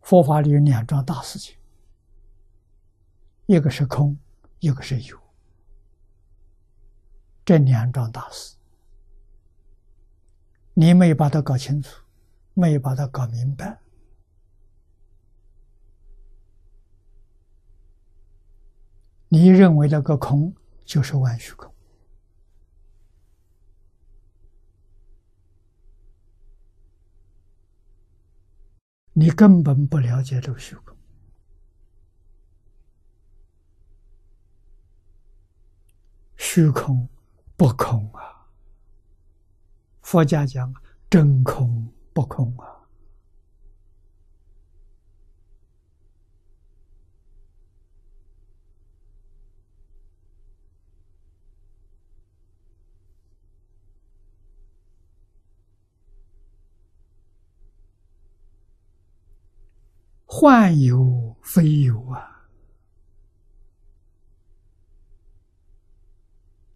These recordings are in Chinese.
佛法里有两桩大事情，一个是空，一个是有。这两桩大事，你没有把它搞清楚，没有把它搞明白，你认为那个空就是万虚空。你根本不了解这个虚空，虚空不空啊！佛家讲真空不空啊！幻有非有啊！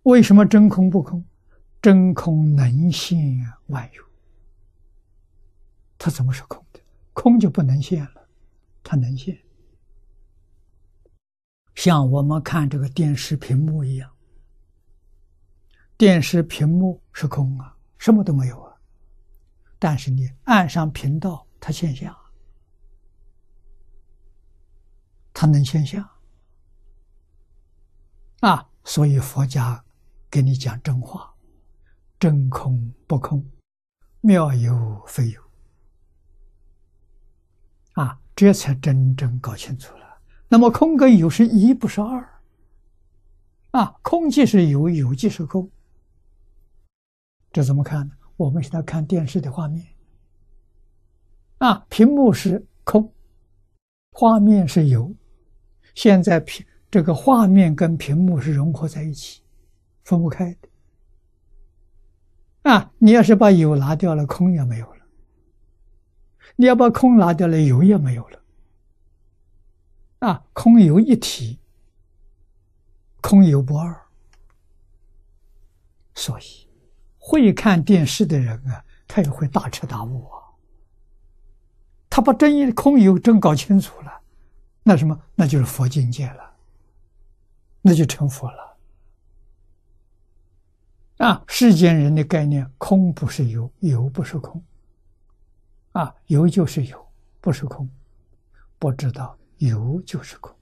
为什么真空不空？真空能现万有，它怎么是空的？空就不能现了，它能现。像我们看这个电视屏幕一样，电视屏幕是空啊，什么都没有啊。但是你按上频道，它现象。它能现象。啊，所以佛家给你讲真话，真空不空，妙有非有。啊，这才真正搞清楚了。那么空跟有是一，不是二？啊，空即是有，有即是空，这怎么看呢？我们现在看电视的画面。啊，屏幕是空，画面是有。现在屏这个画面跟屏幕是融合在一起，分不开的。啊，你要是把有拿掉了，空也没有了；你要把空拿掉了，有也没有了。啊，空有一体，空有不二。所以，会看电视的人啊，他也会大彻大悟啊。他把真空有真搞清楚了。那什么，那就是佛境界了，那就成佛了。啊，世间人的概念，空不是有，有不是空。啊，有就是有，不是空。不知道有就是空，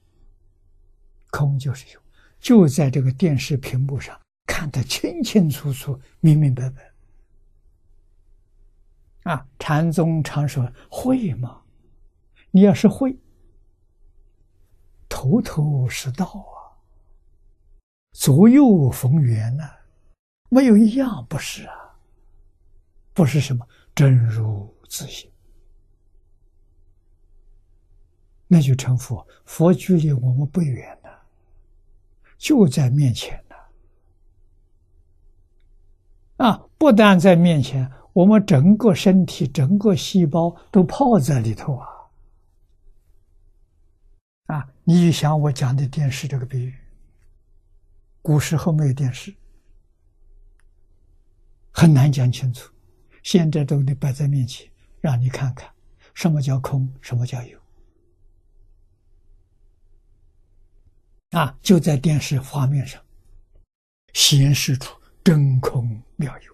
空就是有，就在这个电视屏幕上看得清清楚楚、明明白白。啊，禅宗常说会吗？你要是会。头头是道啊，左右逢源呢，没有一样不是啊。不是什么真如自性，那就成佛。佛距离我们不远了，就在面前呢。啊，不但在面前，我们整个身体、整个细胞都泡在里头。啊，你想我讲的电视这个比喻，古时候没有电视，很难讲清楚。现在都得摆在面前，让你看看什么叫空，什么叫有。啊，就在电视画面上显示出真空妙有。